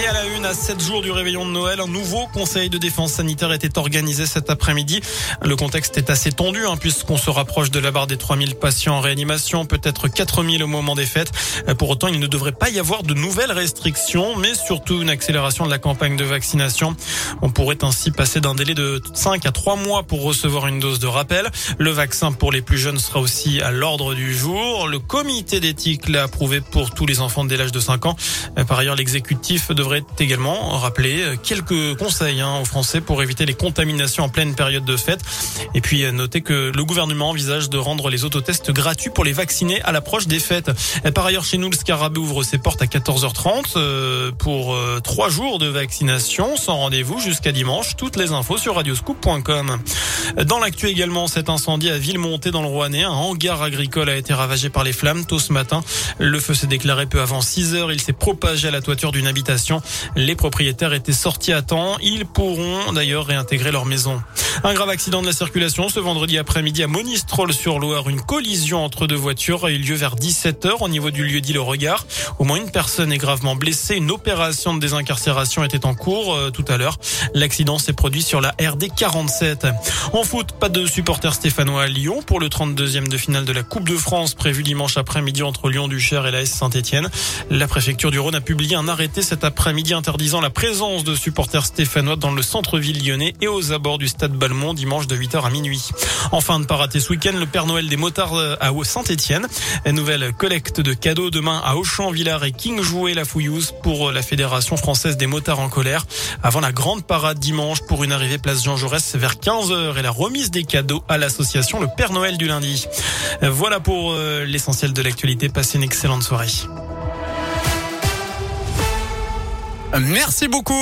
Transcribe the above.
Et à la une, à 7 jours du réveillon de Noël, un nouveau conseil de défense sanitaire était organisé cet après-midi. Le contexte est assez tendu hein, puisqu'on se rapproche de la barre des 3000 patients en réanimation, peut-être 4000 au moment des fêtes. Pour autant, il ne devrait pas y avoir de nouvelles restrictions, mais surtout une accélération de la campagne de vaccination. On pourrait ainsi passer d'un délai de 5 à 3 mois pour recevoir une dose de rappel. Le vaccin pour les plus jeunes sera aussi à l'ordre du jour. Le comité d'éthique l'a approuvé pour tous les enfants dès l'âge de 5 ans. Par ailleurs, l'exécutif de devrait également rappeler quelques conseils hein, aux Français pour éviter les contaminations en pleine période de fête. Et puis noter que le gouvernement envisage de rendre les autotests gratuits pour les vacciner à l'approche des fêtes. Par ailleurs, chez nous, le Scarabée ouvre ses portes à 14h30 euh, pour euh, trois jours de vaccination sans rendez-vous jusqu'à dimanche. Toutes les infos sur radioscoop.com. Dans l'actu également, cet incendie à Villemonté dans le Rouennais, un hangar agricole a été ravagé par les flammes tôt ce matin. Le feu s'est déclaré peu avant 6 heures. Il s'est propagé à la toiture d'une habitation. Les propriétaires étaient sortis à temps. Ils pourront d'ailleurs réintégrer leur maison. Un grave accident de la circulation ce vendredi après-midi à Monistrol-sur-Loire. Une collision entre deux voitures a eu lieu vers 17h au niveau du lieu dit Le Regard. Au moins une personne est gravement blessée. Une opération de désincarcération était en cours euh, tout à l'heure. L'accident s'est produit sur la RD 47. En foot, pas de supporters stéphanois à Lyon pour le 32e de finale de la Coupe de France prévu dimanche après-midi entre Lyon-Duchère et la S Saint-Etienne. La préfecture du Rhône a publié un arrêté cet après-midi interdisant la présence de supporters stéphanois dans le centre-ville lyonnais et aux abords du stade Balmont dimanche de 8h à minuit. Enfin, ne pas rater ce week-end le Père Noël des motards à Saint-Etienne. Nouvelle collecte de cadeaux demain à Auchan, Villars et King Jouet la Fouillouse pour la Fédération française des motards en colère avant la grande parade dimanche pour une arrivée place Jean Jaurès vers 15h et la remise des cadeaux à l'association Le Père Noël du lundi. Voilà pour euh, l'essentiel de l'actualité. Passez une excellente soirée. Merci beaucoup.